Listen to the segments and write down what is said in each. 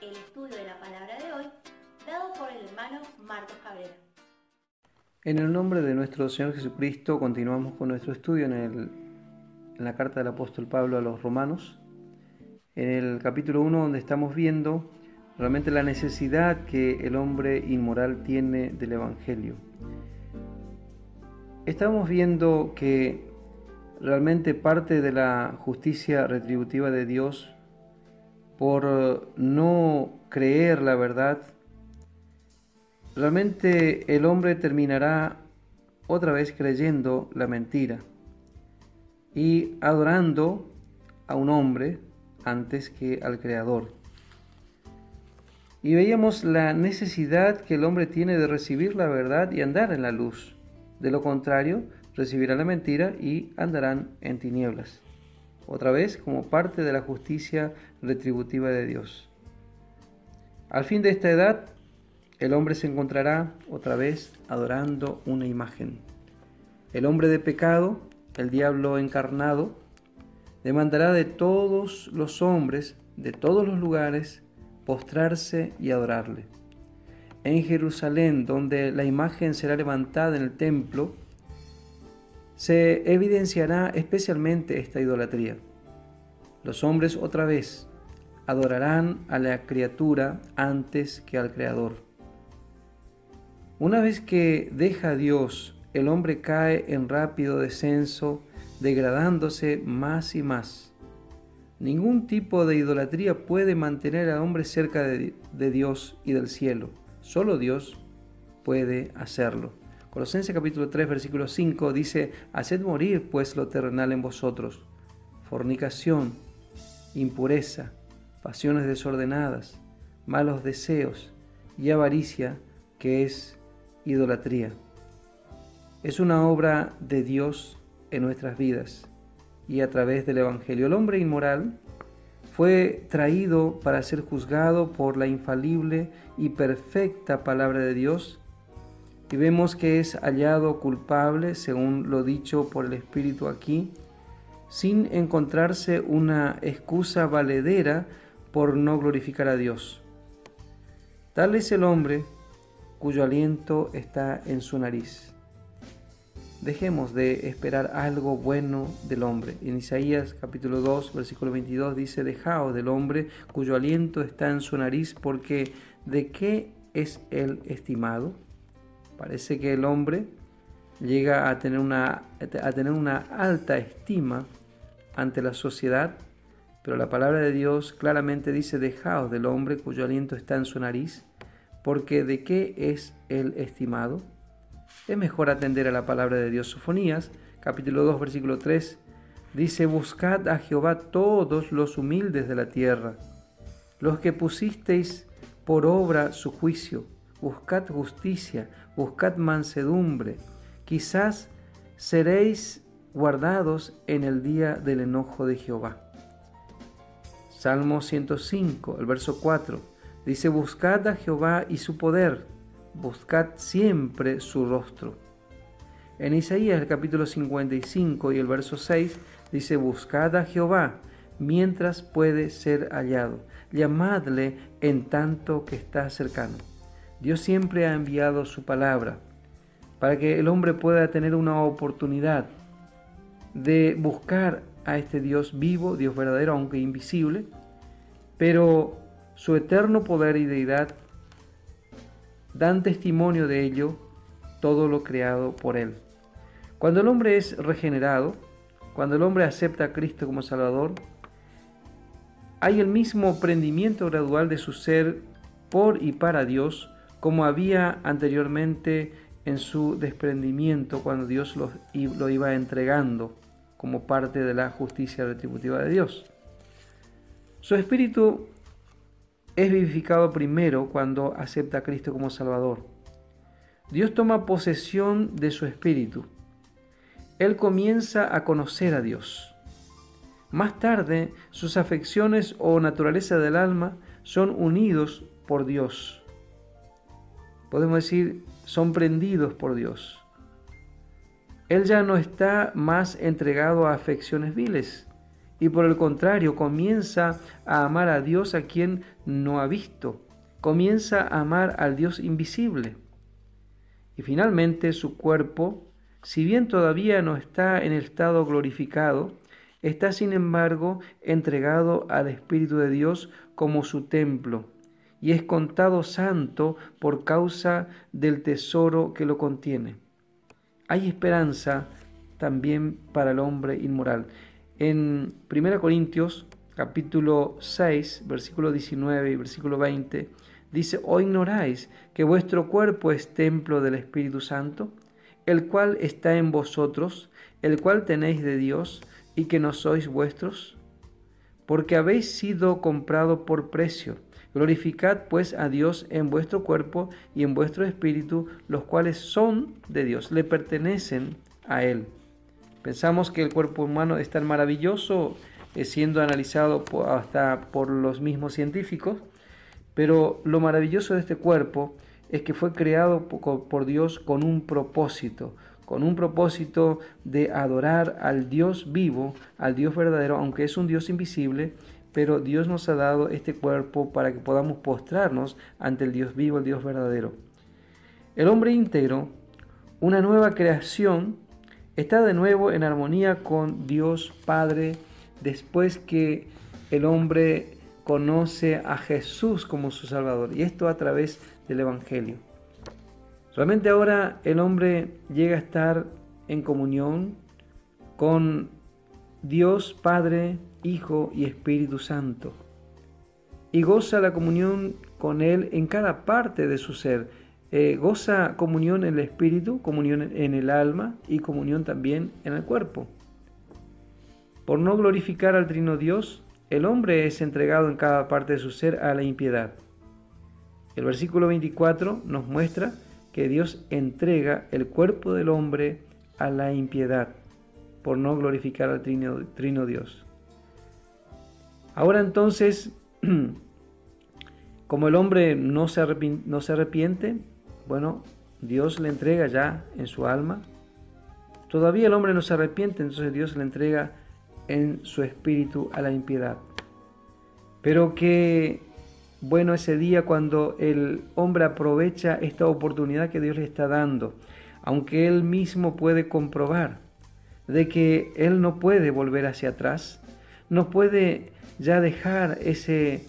el estudio de la palabra de hoy, dado por el hermano Marcos Cabrera. En el nombre de nuestro Señor Jesucristo continuamos con nuestro estudio en, la carta del apóstol Pablo a los romanos, en el capítulo 1 donde estamos viendo realmente la necesidad que el hombre inmoral tiene del Evangelio. Estamos viendo que realmente parte de la justicia retributiva de Dios por no creer la verdad Realmente el hombre terminará otra vez creyendo la mentira y adorando a un hombre antes que al Creador. Y veíamos la necesidad que el hombre tiene de recibir la verdad y andar en la luz. De lo contrario, recibirá la mentira y andarán en tinieblas. Otra vez como parte de la justicia retributiva de Dios. Al fin de esta edad, el hombre se encontrará otra vez adorando una imagen. El hombre de pecado, el diablo encarnado, demandará de todos los hombres, de todos los lugares, postrarse y adorarle. En Jerusalén, donde la imagen será levantada en el templo, se evidenciará especialmente esta idolatría. Los hombres otra vez adorarán a la criatura antes que al Creador. Una vez que deja a Dios, el hombre cae en rápido descenso, degradándose más y más. Ningún tipo de idolatría puede mantener al hombre cerca de, Dios y del cielo. Solo Dios puede hacerlo. Colosenses capítulo 3 versículo 5 dice, Haced morir pues lo terrenal en vosotros, fornicación, impureza, pasiones desordenadas, malos deseos y avaricia, que es idolatría. Es una obra de Dios en nuestras vidas y a través del Evangelio. El hombre inmoral fue traído para ser juzgado por la infalible y perfecta palabra de Dios y vemos que es hallado culpable, según lo dicho por el Espíritu aquí, sin encontrarse una excusa valedera por no glorificar a Dios. Tal es el hombre cuyo aliento está en su nariz. Dejemos de esperar algo bueno del hombre. En Isaías capítulo 2, versículo 22 dice, dejaos del hombre cuyo aliento está en su nariz, porque ¿de qué es él estimado? Parece que el hombre llega a tener una, a tener una alta estima ante la sociedad, pero la palabra de Dios claramente dice, dejaos del hombre cuyo aliento está en su nariz, porque ¿de qué es el estimado? Es mejor atender a la palabra de Dios. Sofonías, capítulo 2, versículo 3, dice, Buscad a Jehová todos los humildes de la tierra, los que pusisteis por obra su juicio, buscad justicia, buscad mansedumbre, quizás seréis guardados en el día del enojo de Jehová. Salmo 105, el verso 4. Dice, buscad a Jehová y su poder, buscad siempre su rostro. En Isaías el capítulo 55 y el verso 6 dice, buscad a Jehová mientras puede ser hallado, llamadle en tanto que está cercano. Dios siempre ha enviado su palabra para que el hombre pueda tener una oportunidad de buscar a este Dios vivo, Dios verdadero, aunque invisible, pero su eterno poder y deidad dan testimonio de ello todo lo creado por Él. Cuando el hombre es regenerado, cuando el hombre acepta a Cristo como Salvador, hay el mismo prendimiento gradual de su ser por y para Dios como había anteriormente en su desprendimiento cuando Dios lo, lo iba entregando como parte de la justicia retributiva de Dios. Su espíritu es vivificado primero cuando acepta a Cristo como Salvador. Dios toma posesión de su espíritu. Él comienza a conocer a Dios. Más tarde, sus afecciones o naturaleza del alma son unidos por Dios. Podemos decir, son prendidos por Dios. Él ya no está más entregado a afecciones viles y por el contrario comienza a amar a Dios a quien no ha visto, comienza a amar al Dios invisible. Y finalmente su cuerpo, si bien todavía no está en el estado glorificado, está sin embargo entregado al Espíritu de Dios como su templo y es contado santo por causa del tesoro que lo contiene. Hay esperanza también para el hombre inmoral. En 1 Corintios capítulo 6, versículo 19 y versículo 20, dice, ¿o ignoráis que vuestro cuerpo es templo del Espíritu Santo, el cual está en vosotros, el cual tenéis de Dios, y que no sois vuestros? Porque habéis sido comprado por precio. Glorificad pues a Dios en vuestro cuerpo y en vuestro espíritu, los cuales son de Dios, le pertenecen a Él. Pensamos que el cuerpo humano es tan maravilloso, eh, siendo analizado hasta por los mismos científicos, pero lo maravilloso de este cuerpo es que fue creado por Dios con un propósito, con un propósito de adorar al Dios vivo, al Dios verdadero, aunque es un Dios invisible, pero Dios nos ha dado este cuerpo para que podamos postrarnos ante el Dios vivo, el Dios verdadero. El hombre íntegro, una nueva creación, está de nuevo en armonía con Dios Padre después que el hombre conoce a Jesús como su Salvador, y esto a través del Evangelio. Solamente ahora el hombre llega a estar en comunión con Dios Padre, Hijo y Espíritu Santo, y goza la comunión con Él en cada parte de su ser, eh, goza comunión en el espíritu, comunión en el alma y comunión también en el cuerpo. Por no glorificar al Trino Dios, el hombre es entregado en cada parte de su ser a la impiedad. El versículo 24 nos muestra que Dios entrega el cuerpo del hombre a la impiedad por no glorificar al Trino, trino Dios. Ahora entonces, como el hombre no se, no se arrepiente, bueno, Dios le entrega ya en su alma. Todavía el hombre no se arrepiente, entonces Dios le entrega en su espíritu a la impiedad. Pero qué bueno ese día cuando el hombre aprovecha esta oportunidad que Dios le está dando, aunque él mismo puede comprobar de que él no puede volver hacia atrás, no puede ya dejar ese,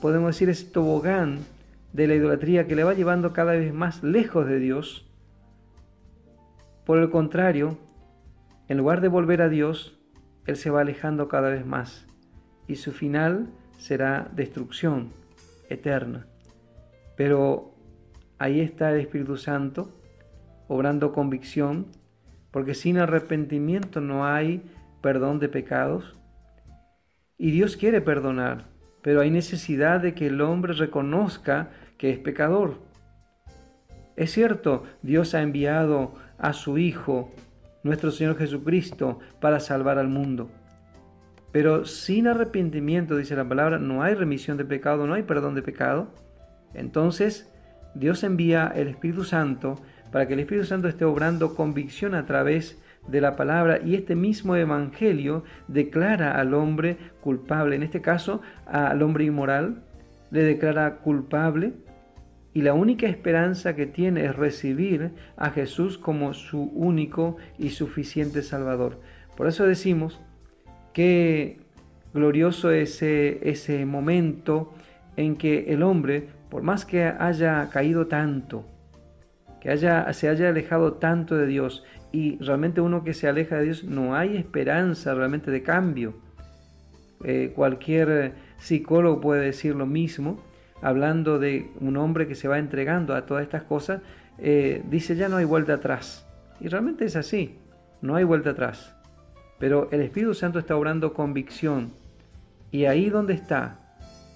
podemos decir, ese tobogán de la idolatría que le va llevando cada vez más lejos de Dios. Por el contrario, en lugar de volver a Dios, Él se va alejando cada vez más y su final será destrucción eterna. Pero ahí está el Espíritu Santo obrando convicción, porque sin arrepentimiento no hay perdón de pecados. Y Dios quiere perdonar, pero hay necesidad de que el hombre reconozca que es pecador. Es cierto, Dios ha enviado a su Hijo, nuestro Señor Jesucristo, para salvar al mundo. Pero sin arrepentimiento, dice la palabra, no hay remisión de pecado, no hay perdón de pecado. Entonces, Dios envía el Espíritu Santo para que el Espíritu Santo esté obrando convicción a través de la palabra y este mismo evangelio declara al hombre culpable, en este caso al hombre inmoral, le declara culpable y la única esperanza que tiene es recibir a Jesús como su único y suficiente Salvador. Por eso decimos que glorioso ese, ese momento en que el hombre, por más que haya caído tanto, que haya, se haya alejado tanto de Dios, y realmente uno que se aleja de Dios no hay esperanza realmente de cambio. Eh, cualquier psicólogo puede decir lo mismo, hablando de un hombre que se va entregando a todas estas cosas, eh, dice ya no hay vuelta atrás. Y realmente es así, no hay vuelta atrás. Pero el Espíritu Santo está obrando convicción. Y ahí donde está,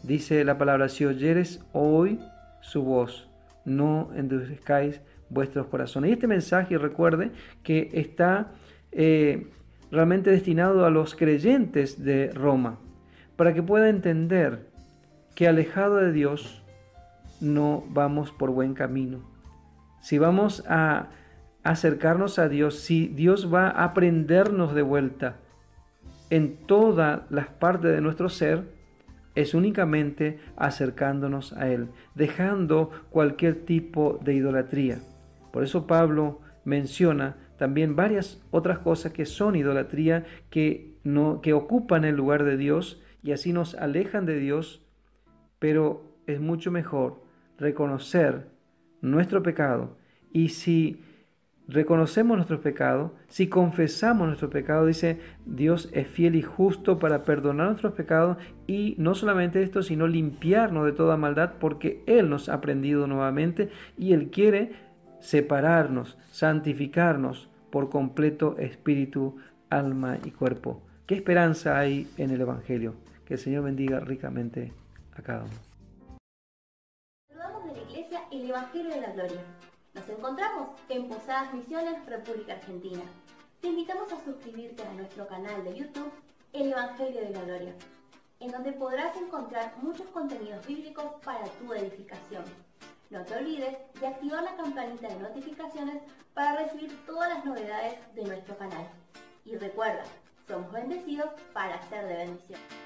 dice la palabra, si oyeres hoy su voz, no endurezcáis vuestros corazones. Y este mensaje, recuerde, que está eh, realmente destinado a los creyentes de Roma, para que pueda entender que alejado de Dios no vamos por buen camino. Si vamos a acercarnos a Dios, si Dios va a prendernos de vuelta en todas las partes de nuestro ser, es únicamente acercándonos a Él, dejando cualquier tipo de idolatría. Por eso Pablo menciona también varias otras cosas que son idolatría, que, no, que ocupan el lugar de Dios y así nos alejan de Dios, pero es mucho mejor reconocer nuestro pecado. Y si reconocemos nuestro pecado, si confesamos nuestro pecado, dice Dios es fiel y justo para perdonar nuestros pecados y no solamente esto, sino limpiarnos de toda maldad porque Él nos ha prendido nuevamente y Él quiere separarnos, santificarnos por completo espíritu, alma y cuerpo. ¿Qué esperanza hay en el Evangelio? Que el Señor bendiga ricamente a cada uno. Saludamos de la Iglesia el Evangelio de la Gloria. Nos encontramos en Posadas Misiones, República Argentina. Te invitamos a suscribirte a nuestro canal de YouTube, El Evangelio de la Gloria, en donde podrás encontrar muchos contenidos bíblicos para tu edificación. No te olvides de activar la campanita de notificaciones para recibir todas las novedades de nuestro canal. Y recuerda, somos bendecidos para ser de bendición.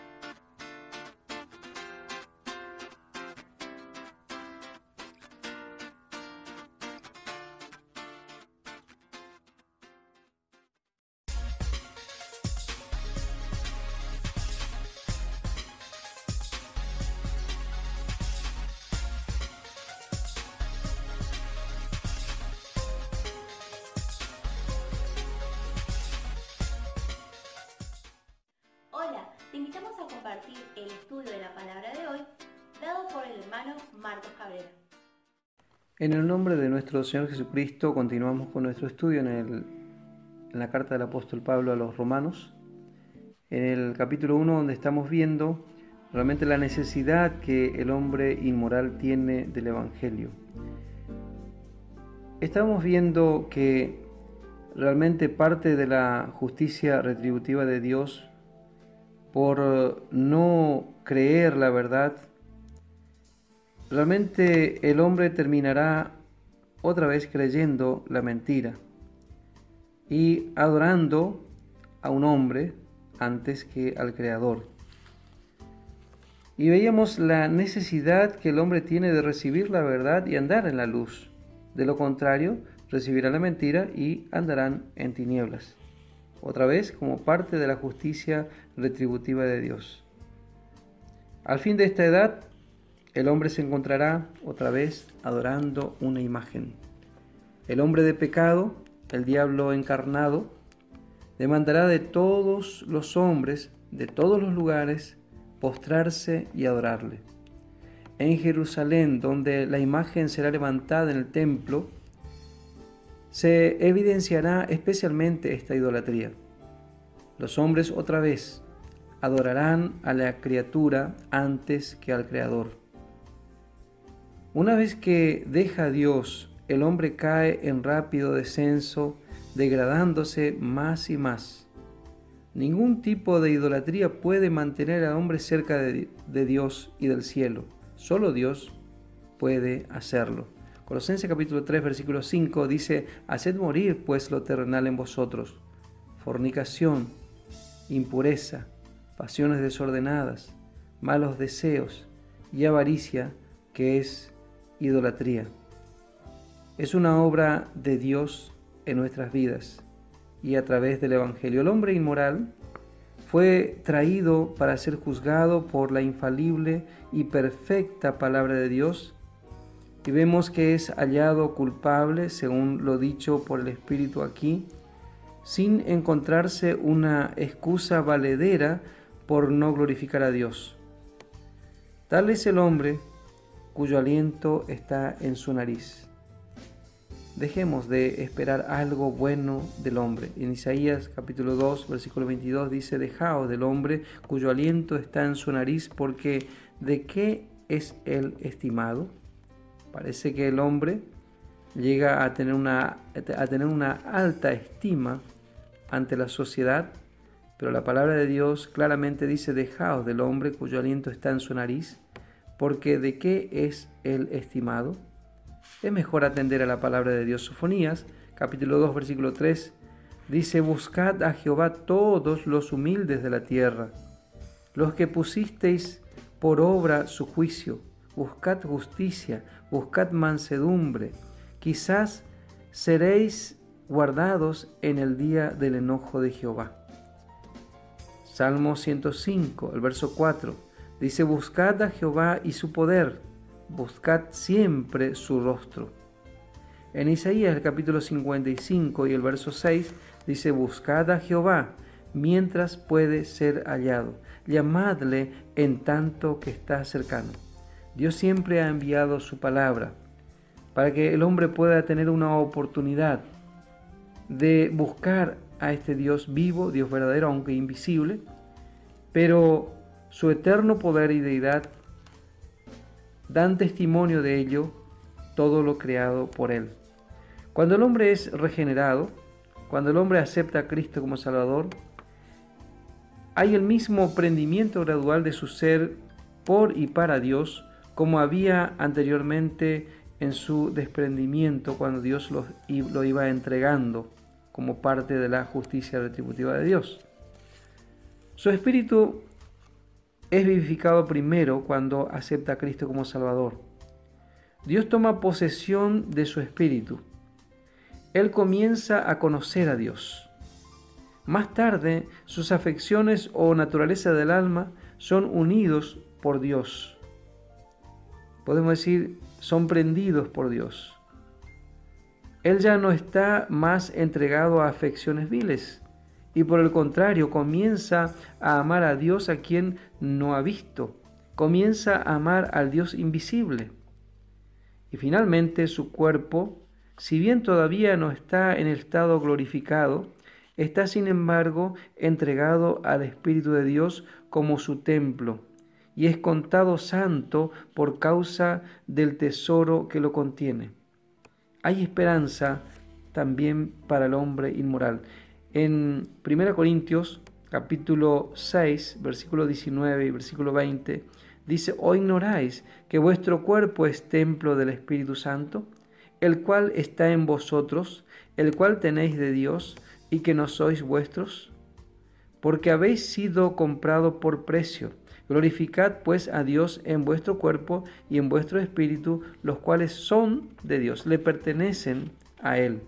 Invitamos a compartir el estudio de la palabra de hoy, dado por el hermano Marcos Cabrera. En el nombre de nuestro Señor Jesucristo continuamos con nuestro estudio en, el, en la carta del apóstol Pablo a los romanos, en el capítulo 1 donde estamos viendo realmente la necesidad que el hombre inmoral tiene del Evangelio. Estamos viendo que realmente parte de la justicia retributiva de Dios por no creer la verdad, realmente el hombre terminará otra vez creyendo la mentira y adorando a un hombre antes que al Creador. Y veíamos la necesidad que el hombre tiene de recibir la verdad y andar en la luz. De lo contrario, recibirá la mentira y andarán en tinieblas otra vez como parte de la justicia retributiva de Dios. Al fin de esta edad, el hombre se encontrará otra vez adorando una imagen. El hombre de pecado, el diablo encarnado, demandará de todos los hombres, de todos los lugares, postrarse y adorarle. En Jerusalén, donde la imagen será levantada en el templo, se evidenciará especialmente esta idolatría. Los hombres otra vez adorarán a la criatura antes que al Creador. Una vez que deja a Dios, el hombre cae en rápido descenso, degradándose más y más. Ningún tipo de idolatría puede mantener al hombre cerca de, Dios y del cielo. Solo Dios puede hacerlo. Colosenses capítulo 3, versículo 5 dice, Haced morir pues lo terrenal en vosotros, fornicación, impureza, pasiones desordenadas, malos deseos y avaricia, que es idolatría. Es una obra de Dios en nuestras vidas y a través del Evangelio. El hombre inmoral fue traído para ser juzgado por la infalible y perfecta palabra de Dios y vemos que es hallado culpable, según lo dicho por el Espíritu aquí, sin encontrarse una excusa valedera por no glorificar a Dios. Tal es el hombre cuyo aliento está en su nariz. Dejemos de esperar algo bueno del hombre. En Isaías capítulo 2, versículo 22 dice, Dejaos del hombre cuyo aliento está en su nariz, porque ¿de qué es él estimado? Parece que el hombre llega a tener una, a tener una alta estima ante la sociedad, pero la palabra de Dios claramente dice, dejaos del hombre cuyo aliento está en su nariz, porque ¿de qué es el estimado? Es mejor atender a la palabra de Dios. Sofonías, capítulo 2, versículo 3, dice, buscad a Jehová todos los humildes de la tierra, los que pusisteis por obra su juicio buscad justicia, buscad mansedumbre. Quizás seréis guardados en el día del enojo de Jehová. Salmo 105, el verso 4, dice, Buscad a Jehová y su poder, buscad siempre su rostro. En Isaías el capítulo 55 y el verso 6 dice, Buscad a Jehová mientras puede ser hallado, llamadle en tanto que está cercano. Dios siempre ha enviado su palabra para que el hombre pueda tener una oportunidad de buscar a este Dios vivo, Dios verdadero, aunque invisible, pero su eterno poder y deidad dan testimonio de ello todo lo creado por Él. Cuando el hombre es regenerado, cuando el hombre acepta a Cristo como Salvador, hay el mismo prendimiento gradual de su ser por y para Dios como había anteriormente en su desprendimiento cuando Dios lo, lo iba entregando como parte de la justicia retributiva de Dios. Su espíritu es vivificado primero cuando acepta a Cristo como Salvador. Dios toma posesión de su espíritu. Él comienza a conocer a Dios. Más tarde, sus afecciones o naturaleza del alma son unidos por Dios. Podemos decir, son prendidos por Dios. Él ya no está más entregado a afecciones viles y por el contrario comienza a amar a Dios a quien no ha visto, comienza a amar al Dios invisible. Y finalmente su cuerpo, si bien todavía no está en el estado glorificado, está sin embargo entregado al Espíritu de Dios como su templo y es contado santo por causa del tesoro que lo contiene hay esperanza también para el hombre inmoral. En 1 Corintios capítulo 6, versículo 19 y versículo 20, dice, ¿o ignoráis que vuestro cuerpo es templo del Espíritu Santo, el cual está en vosotros, el cual tenéis de Dios, y que no sois vuestros? Porque habéis sido comprado por precio. Glorificad pues a Dios en vuestro cuerpo y en vuestro espíritu, los cuales son de Dios, le pertenecen a Él.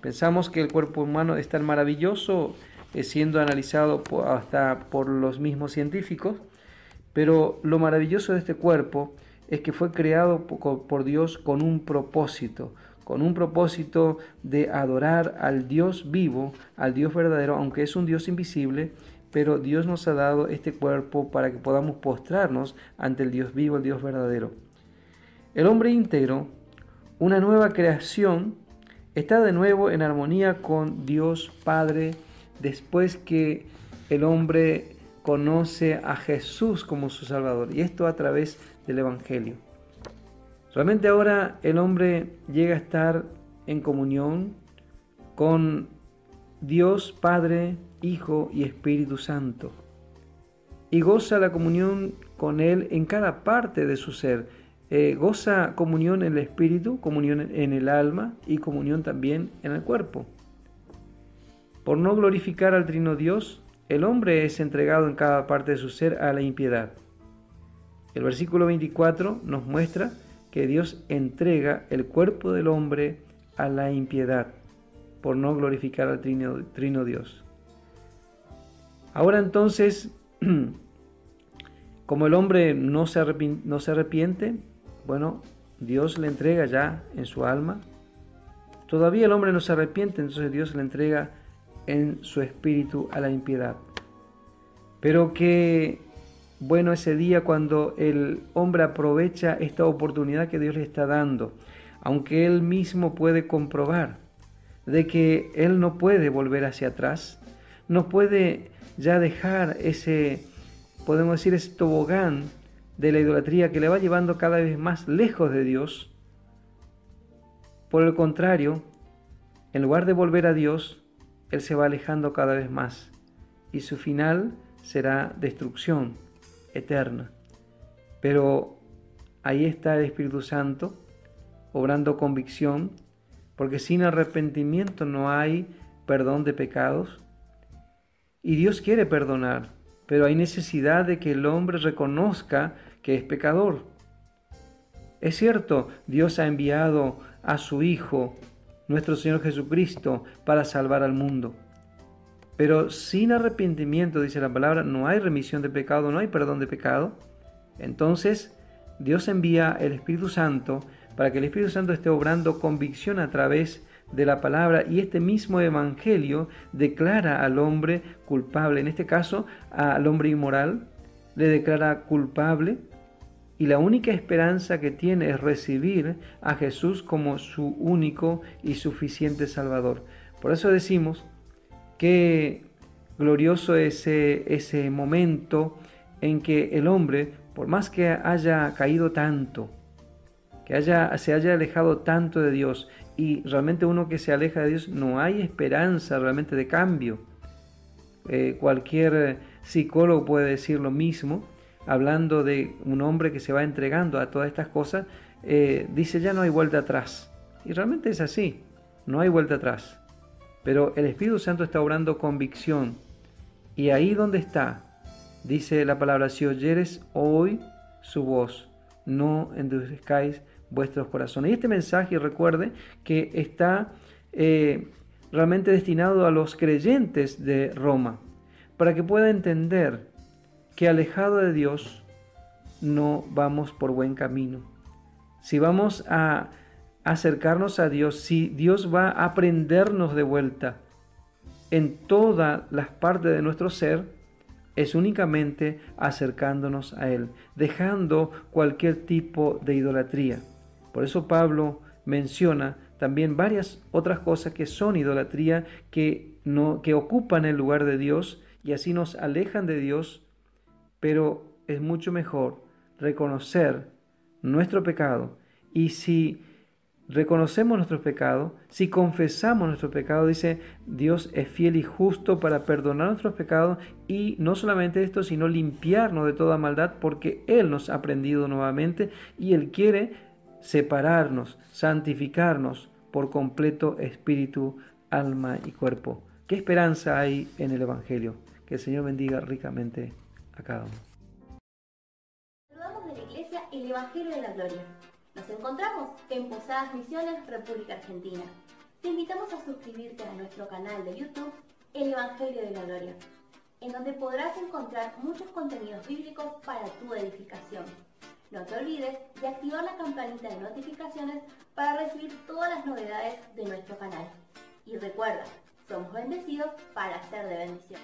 Pensamos que el cuerpo humano es tan maravilloso, eh, siendo analizado hasta por los mismos científicos, pero lo maravilloso de este cuerpo es que fue creado por Dios con un propósito, con un propósito de adorar al Dios vivo, al Dios verdadero, aunque es un Dios invisible, pero Dios nos ha dado este cuerpo para que podamos postrarnos ante el Dios vivo, el Dios verdadero. El hombre íntegro, una nueva creación, está de nuevo en armonía con Dios Padre después que el hombre conoce a Jesús como su Salvador, y esto a través del Evangelio. Realmente ahora el hombre llega a estar en comunión con Dios Padre, Hijo y Espíritu Santo, y goza la comunión con Él en cada parte de su ser. Eh, goza comunión en el Espíritu, comunión en el alma y comunión también en el cuerpo. Por no glorificar al Trino Dios, el hombre es entregado en cada parte de su ser a la impiedad. El versículo 24 nos muestra que Dios entrega el cuerpo del hombre a la impiedad por no glorificar al Trino, Trino Dios. Ahora entonces, como el hombre no se, no se arrepiente, bueno, Dios le entrega ya en su alma. Todavía el hombre no se arrepiente, entonces Dios le entrega en su espíritu a la impiedad. Pero que bueno ese día cuando el hombre aprovecha esta oportunidad que Dios le está dando, aunque él mismo puede comprobar de que él no puede volver hacia atrás, no puede ya dejar ese, podemos decir, ese tobogán de la idolatría que le va llevando cada vez más lejos de Dios. Por el contrario, en lugar de volver a Dios, Él se va alejando cada vez más y su final será destrucción eterna. Pero ahí está el Espíritu Santo obrando convicción, porque sin arrepentimiento no hay perdón de pecados, y Dios quiere perdonar, pero hay necesidad de que el hombre reconozca que es pecador. Es cierto, Dios ha enviado a su Hijo nuestro Señor Jesucristo para salvar al mundo. Pero sin arrepentimiento, dice la palabra, no hay remisión de pecado, no hay perdón de pecado. Entonces, Dios envía el Espíritu Santo para que el Espíritu Santo esté obrando convicción a través de la palabra y este mismo evangelio declara al hombre culpable, en este caso al hombre inmoral, le declara culpable y la única esperanza que tiene es recibir a Jesús como su único y suficiente Salvador. Por eso decimos que glorioso ese, ese momento en que el hombre, por más que haya caído tanto, que haya, se haya alejado tanto de Dios, y realmente uno que se aleja de Dios no hay esperanza realmente de cambio. Eh, cualquier psicólogo puede decir lo mismo, hablando de un hombre que se va entregando a todas estas cosas, eh, dice ya no hay vuelta atrás. Y realmente es así, no hay vuelta atrás. Pero el Espíritu Santo está obrando convicción. Y ahí donde está, dice la palabra, si oyeres hoy su voz, no endurezcáis vuestros corazones. Y este mensaje, recuerde, que está eh, realmente destinado a los creyentes de Roma, para que pueda entender que alejado de Dios no vamos por buen camino. Si vamos a acercarnos a Dios, si Dios va a prendernos de vuelta en todas las partes de nuestro ser, es únicamente acercándonos a Él, dejando cualquier tipo de idolatría. Por eso Pablo menciona también varias otras cosas que son idolatría, que, no, que ocupan el lugar de Dios y así nos alejan de Dios pero es mucho mejor reconocer nuestro pecado. Y si reconocemos nuestro pecado, si confesamos nuestro pecado, dice Dios es fiel y justo para perdonar nuestros pecados y no solamente esto, sino limpiarnos de toda maldad porque Él nos ha aprendido nuevamente y Él quiere separarnos, santificarnos por completo espíritu, alma y cuerpo. ¿Qué esperanza hay en el Evangelio? Que el Señor bendiga ricamente a cada uno. Saludamos de la Iglesia el Evangelio de la Gloria. Nos encontramos en Posadas Misiones, República Argentina. Te invitamos a suscribirte a nuestro canal de YouTube, El Evangelio de la Gloria, en donde podrás encontrar muchos contenidos bíblicos para tu edificación. No te olvides de activar la campanita de notificaciones para recibir todas las novedades de nuestro canal. Y recuerda, somos bendecidos para ser de bendición.